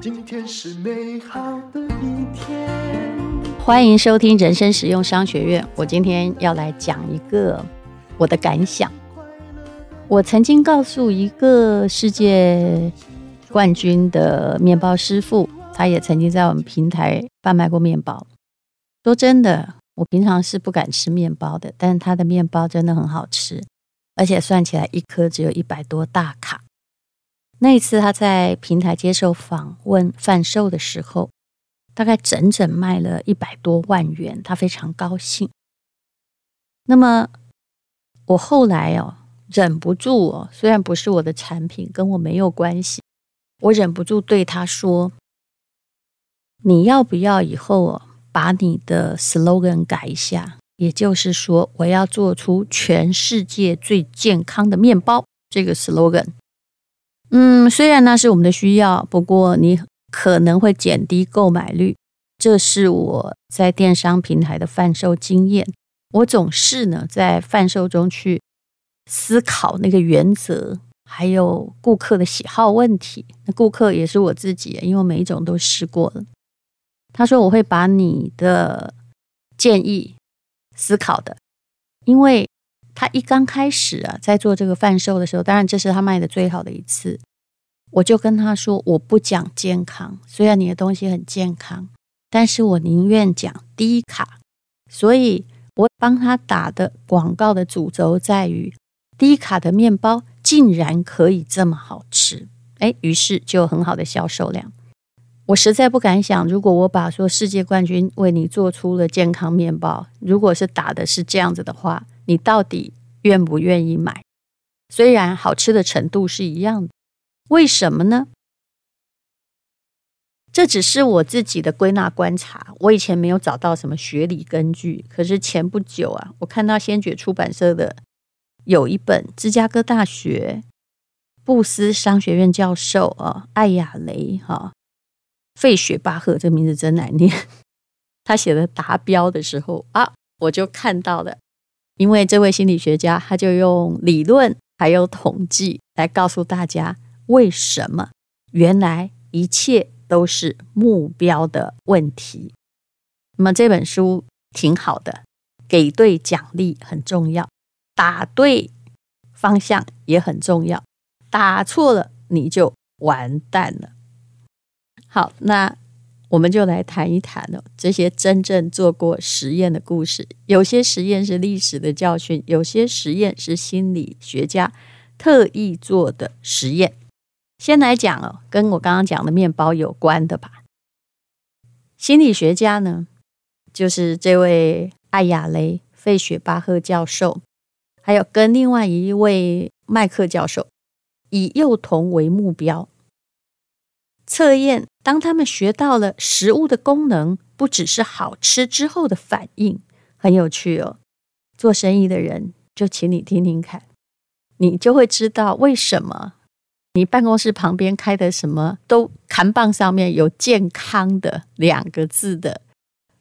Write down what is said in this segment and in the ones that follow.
今天是美好的一天。欢迎收听人生实用商学院。我今天要来讲一个我的感想。我曾经告诉一个世界冠军的面包师傅，他也曾经在我们平台贩卖过面包。说真的，我平常是不敢吃面包的，但是他的面包真的很好吃，而且算起来一颗只有一百多大卡。那一次他在平台接受访问贩售的时候，大概整整卖了一百多万元，他非常高兴。那么我后来哦。忍不住哦，虽然不是我的产品，跟我没有关系，我忍不住对他说：“你要不要以后哦，把你的 slogan 改一下？也就是说，我要做出全世界最健康的面包这个 slogan。嗯，虽然那是我们的需要，不过你可能会减低购买率。这是我在电商平台的贩售经验。我总是呢，在贩售中去。”思考那个原则，还有顾客的喜好问题。那顾客也是我自己，因为每一种都试过了。他说我会把你的建议思考的，因为他一刚开始啊，在做这个贩售的时候，当然这是他卖的最好的一次。我就跟他说，我不讲健康，虽然你的东西很健康，但是我宁愿讲低卡。所以我帮他打的广告的主轴在于。低卡的面包竟然可以这么好吃，哎，于是就有很好的销售量。我实在不敢想，如果我把说世界冠军为你做出了健康面包，如果是打的是这样子的话，你到底愿不愿意买？虽然好吃的程度是一样的，为什么呢？这只是我自己的归纳观察，我以前没有找到什么学理根据。可是前不久啊，我看到先觉出版社的。有一本芝加哥大学布斯商学院教授啊，艾亚雷哈费雪巴赫，这个名字真难念。他写的达标的时候啊，我就看到了，因为这位心理学家他就用理论还有统计来告诉大家为什么原来一切都是目标的问题。那么这本书挺好的，给对奖励很重要。打对方向也很重要，打错了你就完蛋了。好，那我们就来谈一谈哦，这些真正做过实验的故事。有些实验是历史的教训，有些实验是心理学家特意做的实验。先来讲哦，跟我刚刚讲的面包有关的吧。心理学家呢，就是这位艾亚雷费雪巴赫教授。还有跟另外一位麦克教授以幼童为目标测验，当他们学到了食物的功能，不只是好吃之后的反应，很有趣哦。做生意的人就请你听听看，你就会知道为什么你办公室旁边开的什么都看棒上面有“健康”的两个字的，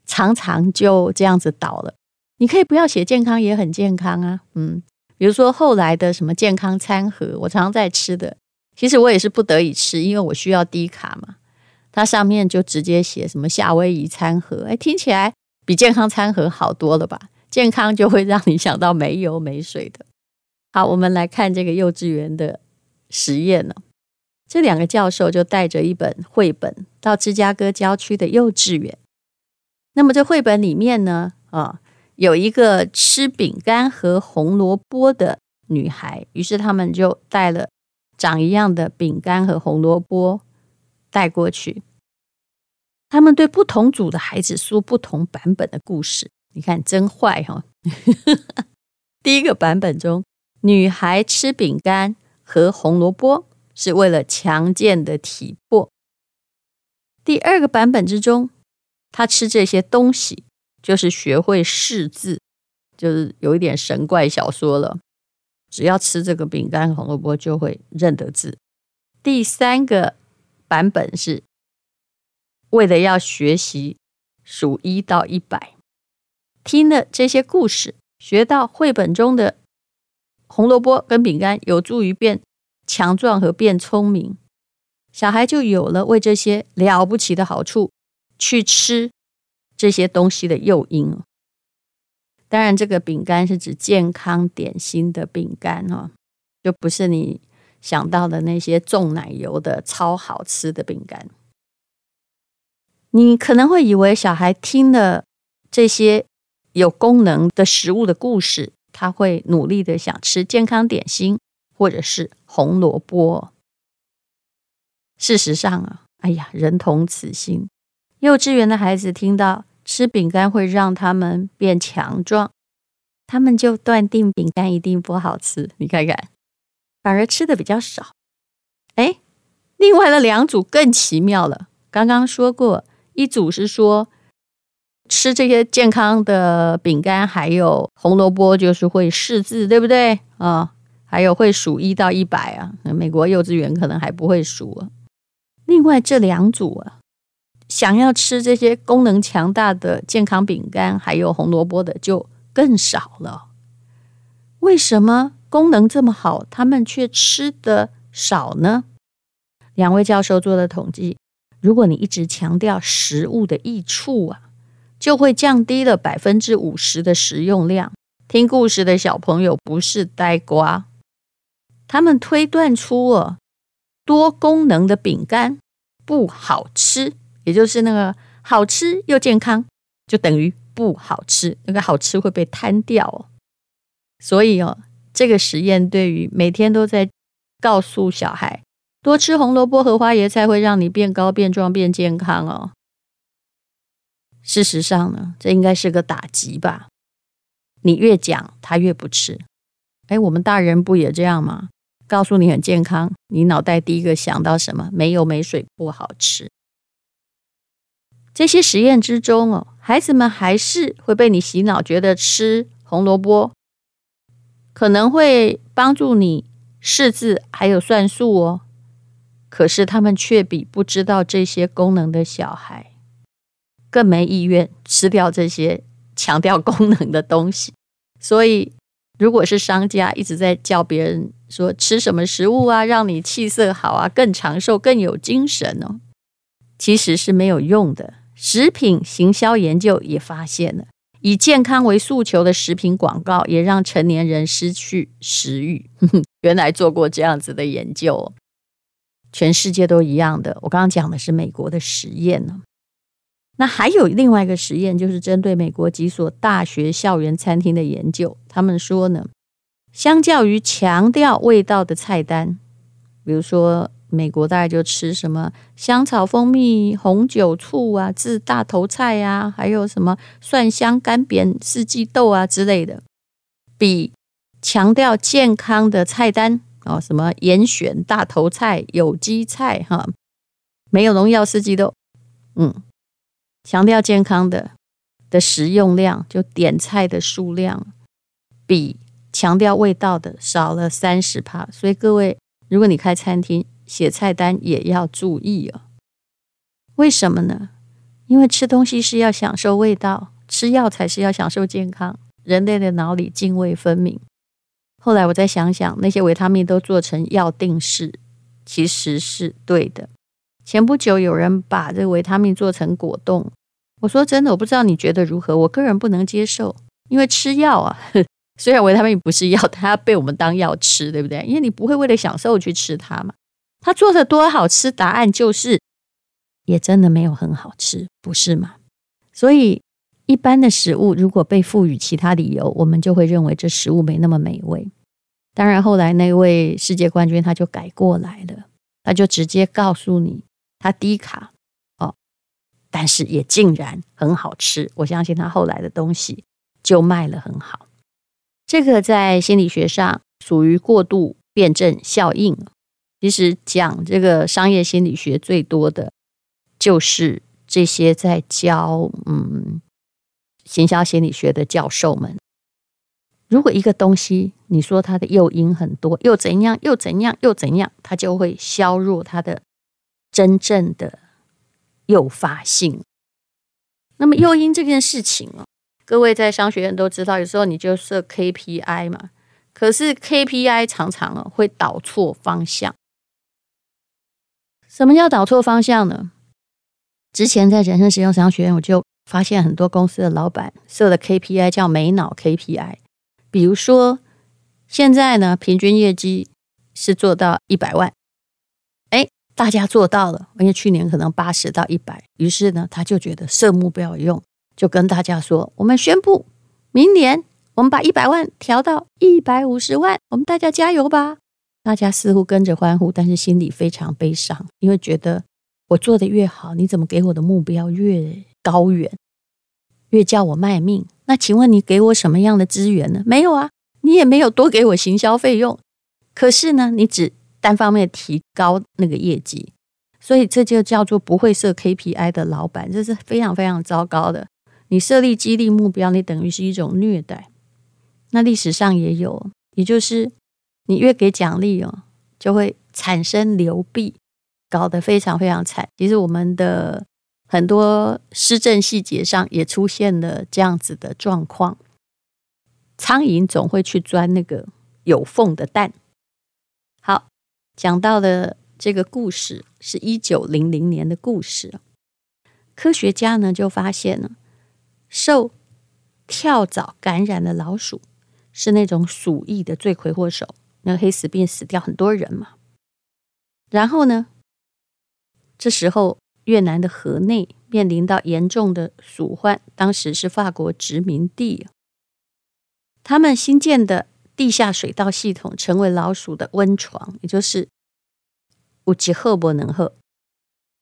常常就这样子倒了。你可以不要写健康，也很健康啊。嗯，比如说后来的什么健康餐盒，我常常在吃的，其实我也是不得已吃，因为我需要低卡嘛。它上面就直接写什么夏威夷餐盒，哎，听起来比健康餐盒好多了吧？健康就会让你想到没油没水的。好，我们来看这个幼稚园的实验呢。这两个教授就带着一本绘本到芝加哥郊区的幼稚园。那么这绘本里面呢，啊。有一个吃饼干和红萝卜的女孩，于是他们就带了长一样的饼干和红萝卜带过去。他们对不同组的孩子说不同版本的故事。你看，真坏哈！第一个版本中，女孩吃饼干和红萝卜是为了强健的体魄；第二个版本之中，她吃这些东西。就是学会识字，就是有一点神怪小说了。只要吃这个饼干红萝卜，就会认得字。第三个版本是为了要学习数一到一百，听了这些故事，学到绘本中的红萝卜跟饼干有助于变强壮和变聪明，小孩就有了为这些了不起的好处去吃这些东西的诱因。当然，这个饼干是指健康点心的饼干哦，就不是你想到的那些重奶油的超好吃的饼干。你可能会以为小孩听了这些有功能的食物的故事，他会努力的想吃健康点心或者是红萝卜。事实上啊，哎呀，人同此心，幼稚园的孩子听到。吃饼干会让他们变强壮，他们就断定饼干一定不好吃。你看看，反而吃的比较少。哎，另外的两组更奇妙了。刚刚说过，一组是说吃这些健康的饼干，还有红萝卜，就是会识字，对不对啊？还有会数一到一百啊。美国幼稚园可能还不会数啊。另外这两组啊。想要吃这些功能强大的健康饼干，还有红萝卜的就更少了。为什么功能这么好，他们却吃得少呢？两位教授做的统计，如果你一直强调食物的益处啊，就会降低了百分之五十的食用量。听故事的小朋友不是呆瓜，他们推断出哦多功能的饼干不好吃。也就是那个好吃又健康，就等于不好吃。那个好吃会被摊掉哦。所以哦，这个实验对于每天都在告诉小孩多吃红萝卜和花椰菜会让你变高、变壮、变健康哦。事实上呢，这应该是个打击吧？你越讲，他越不吃。哎，我们大人不也这样吗？告诉你很健康，你脑袋第一个想到什么？没油没水，不好吃。这些实验之中哦，孩子们还是会被你洗脑，觉得吃红萝卜可能会帮助你识字，还有算术哦。可是他们却比不知道这些功能的小孩更没意愿吃掉这些强调功能的东西。所以，如果是商家一直在叫别人说吃什么食物啊，让你气色好啊，更长寿、更有精神哦，其实是没有用的。食品行销研究也发现了，以健康为诉求的食品广告也让成年人失去食欲。原来做过这样子的研究，全世界都一样的。我刚刚讲的是美国的实验呢。那还有另外一个实验，就是针对美国几所大学校园餐厅的研究。他们说呢，相较于强调味道的菜单，比如说。美国大概就吃什么香草、蜂蜜、红酒、醋啊，自大头菜啊，还有什么蒜香干煸四季豆啊之类的，比强调健康的菜单哦，什么严选大头菜、有机菜哈，没有农药四季豆，嗯，强调健康的的食用量，就点菜的数量，比强调味道的少了三十趴。所以各位，如果你开餐厅，写菜单也要注意哦。为什么呢？因为吃东西是要享受味道，吃药才是要享受健康。人类的脑里泾渭分明。后来我再想想，那些维他命都做成药定式，其实是对的。前不久有人把这个维他命做成果冻，我说真的，我不知道你觉得如何。我个人不能接受，因为吃药啊，虽然维他命不是药，它被我们当药吃，对不对？因为你不会为了享受去吃它嘛。他做的多好吃？答案就是，也真的没有很好吃，不是吗？所以，一般的食物如果被赋予其他理由，我们就会认为这食物没那么美味。当然，后来那位世界冠军他就改过来了，他就直接告诉你，他低卡哦，但是也竟然很好吃。我相信他后来的东西就卖了很好。这个在心理学上属于过度辩证效应。其实讲这个商业心理学最多的，就是这些在教嗯行销心理学的教授们。如果一个东西你说它的诱因很多，又怎样又怎样又怎样，它就会削弱它的真正的诱发性。那么诱因这件事情哦，各位在商学院都知道，有时候你就设 KPI 嘛。可是 KPI 常常啊会导错方向。什么叫导错方向呢？之前在人生实用商学院，我就发现很多公司的老板设的 KPI 叫没脑 KPI。比如说，现在呢，平均业绩是做到一百万，哎，大家做到了，因为去年可能八十到一百，于是呢，他就觉得设目标有用，就跟大家说：“我们宣布，明年我们把一百万调到一百五十万，我们大家加油吧！”大家似乎跟着欢呼，但是心里非常悲伤，因为觉得我做得越好，你怎么给我的目标越高远，越叫我卖命？那请问你给我什么样的资源呢？没有啊，你也没有多给我行销费用。可是呢，你只单方面提高那个业绩，所以这就叫做不会设 KPI 的老板，这是非常非常糟糕的。你设立激励目标，你等于是一种虐待。那历史上也有，也就是。你越给奖励哦，就会产生流弊，搞得非常非常惨。其实我们的很多施政细节上也出现了这样子的状况。苍蝇总会去钻那个有缝的蛋。好，讲到的这个故事是一九零零年的故事。科学家呢就发现了，受跳蚤感染的老鼠是那种鼠疫的罪魁祸首。那黑死病死掉很多人嘛，然后呢，这时候越南的河内面临到严重的鼠患，当时是法国殖民地，他们新建的地下水道系统成为老鼠的温床，也就是有一好没两好，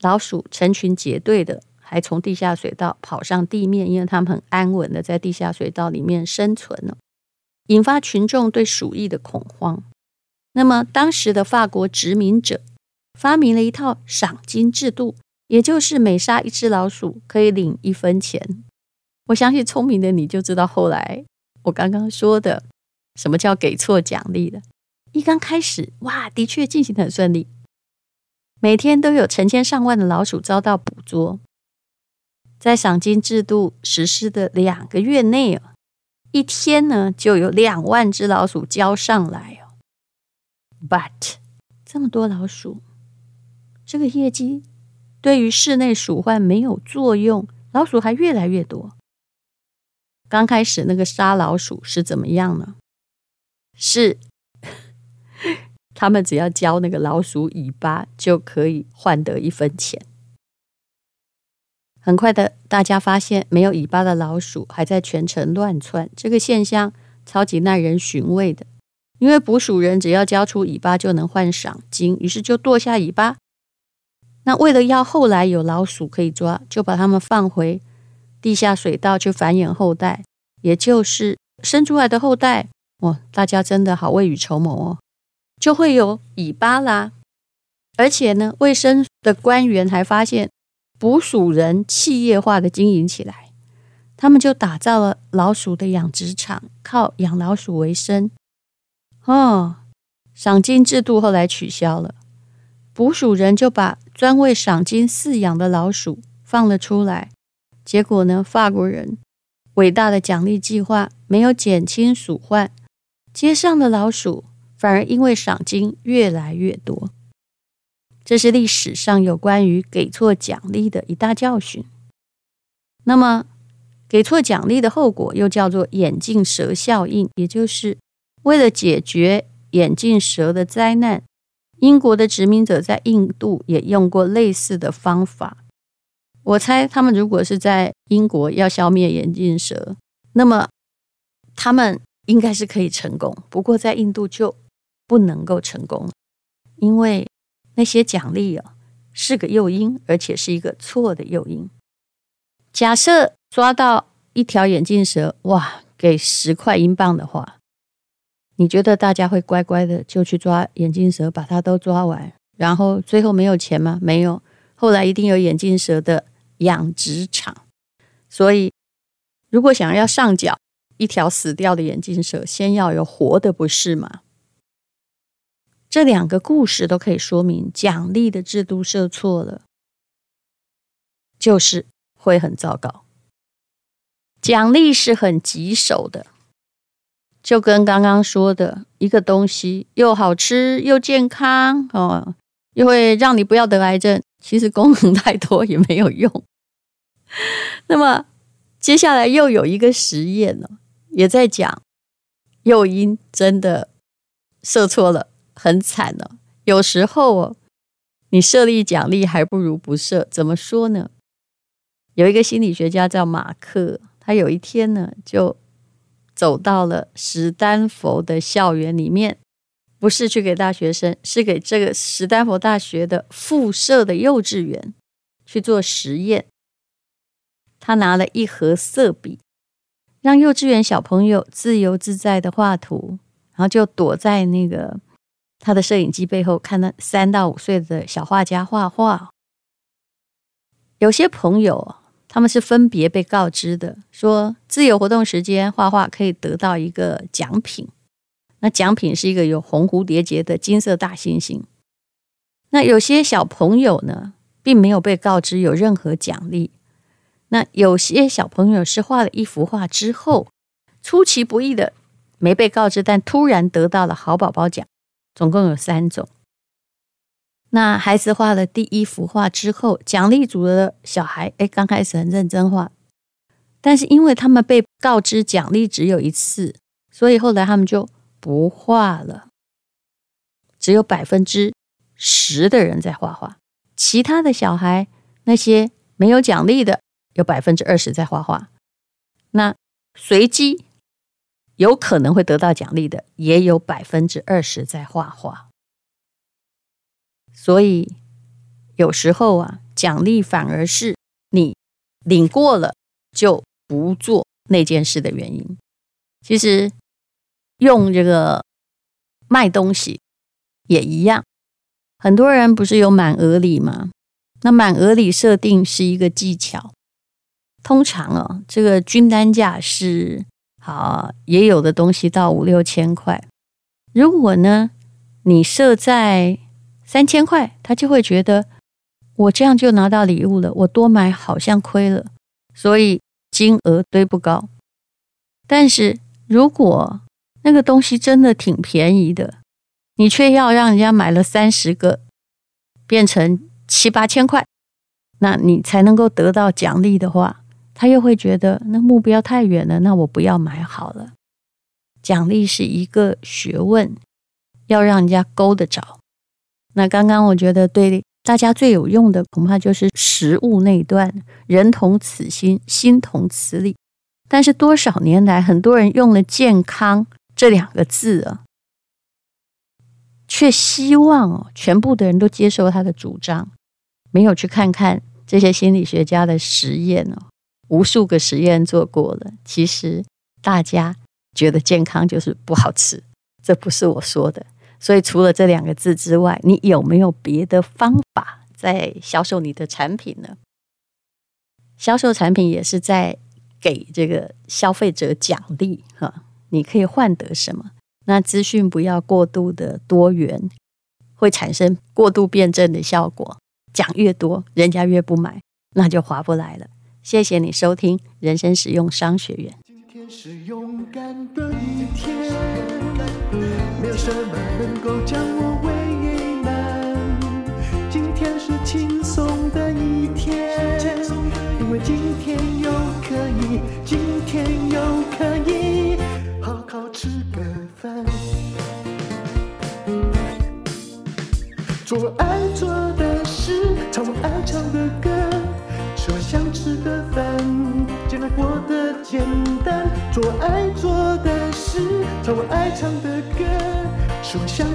老鼠成群结队的，还从地下水道跑上地面，因为他们很安稳的在地下水道里面生存了，引发群众对鼠疫的恐慌。那么，当时的法国殖民者发明了一套赏金制度，也就是每杀一只老鼠可以领一分钱。我相信聪明的你就知道，后来我刚刚说的什么叫给错奖励了。一刚开始，哇，的确进行的很顺利，每天都有成千上万的老鼠遭到捕捉。在赏金制度实施的两个月内哦，一天呢就有两万只老鼠交上来。But 这么多老鼠，这个业绩对于室内鼠患没有作用，老鼠还越来越多。刚开始那个杀老鼠是怎么样呢？是 他们只要交那个老鼠尾巴就可以换得一分钱。很快的，大家发现没有尾巴的老鼠还在全城乱窜，这个现象超级耐人寻味的。因为捕鼠人只要交出尾巴就能换赏金，于是就剁下尾巴。那为了要后来有老鼠可以抓，就把它们放回地下水道去繁衍后代，也就是生出来的后代。哦，大家真的好未雨绸缪哦，就会有尾巴啦。而且呢，卫生的官员还发现捕鼠人企业化的经营起来，他们就打造了老鼠的养殖场，靠养老鼠为生。哦，赏金制度后来取消了，捕鼠人就把专为赏金饲养的老鼠放了出来。结果呢，法国人伟大的奖励计划没有减轻鼠患，街上的老鼠反而因为赏金越来越多。这是历史上有关于给错奖励的一大教训。那么，给错奖励的后果又叫做眼镜蛇效应，也就是。为了解决眼镜蛇的灾难，英国的殖民者在印度也用过类似的方法。我猜他们如果是在英国要消灭眼镜蛇，那么他们应该是可以成功。不过在印度就不能够成功，因为那些奖励啊是个诱因，而且是一个错的诱因。假设抓到一条眼镜蛇，哇，给十块英镑的话。你觉得大家会乖乖的就去抓眼镜蛇，把它都抓完，然后最后没有钱吗？没有，后来一定有眼镜蛇的养殖场。所以，如果想要上缴一条死掉的眼镜蛇，先要有活的，不是吗？这两个故事都可以说明，奖励的制度设错了，就是会很糟糕。奖励是很棘手的。就跟刚刚说的一个东西又好吃又健康哦，又会让你不要得癌症，其实功能太多也没有用。那么接下来又有一个实验呢，也在讲诱因真的设错了，很惨了。有时候哦，你设立奖励还不如不设。怎么说呢？有一个心理学家叫马克，他有一天呢就。走到了史丹佛的校园里面，不是去给大学生，是给这个史丹佛大学的附设的幼稚园去做实验。他拿了一盒色笔，让幼稚园小朋友自由自在的画图，然后就躲在那个他的摄影机背后，看那三到五岁的小画家画画。有些朋友。他们是分别被告知的，说自由活动时间画画可以得到一个奖品，那奖品是一个有红蝴蝶结的金色大猩猩。那有些小朋友呢，并没有被告知有任何奖励。那有些小朋友是画了一幅画之后，出其不意的没被告知，但突然得到了好宝宝奖。总共有三种。那孩子画了第一幅画之后，奖励组的小孩，哎，刚开始很认真画，但是因为他们被告知奖励只有一次，所以后来他们就不画了。只有百分之十的人在画画，其他的小孩，那些没有奖励的，有百分之二十在画画。那随机有可能会得到奖励的，也有百分之二十在画画。所以有时候啊，奖励反而是你领过了就不做那件事的原因。其实用这个卖东西也一样，很多人不是有满额礼吗？那满额礼设定是一个技巧，通常啊，这个均单价是好，也有的东西到五六千块。如果呢，你设在三千块，他就会觉得我这样就拿到礼物了，我多买好像亏了，所以金额堆不高。但是如果那个东西真的挺便宜的，你却要让人家买了三十个，变成七八千块，那你才能够得到奖励的话，他又会觉得那目标太远了，那我不要买好了。奖励是一个学问，要让人家勾得着。那刚刚我觉得对大家最有用的，恐怕就是食物那一段“人同此心，心同此理”。但是多少年来，很多人用了“健康”这两个字啊，却希望哦，全部的人都接受他的主张，没有去看看这些心理学家的实验哦，无数个实验做过了。其实大家觉得健康就是不好吃，这不是我说的。所以，除了这两个字之外，你有没有别的方法在销售你的产品呢？销售产品也是在给这个消费者奖励哈，你可以换得什么？那资讯不要过度的多元，会产生过度辩证的效果。讲越多，人家越不买，那就划不来了。谢谢你收听人生实用商学院。今天是勇敢的一天。没有什么能够将我吃我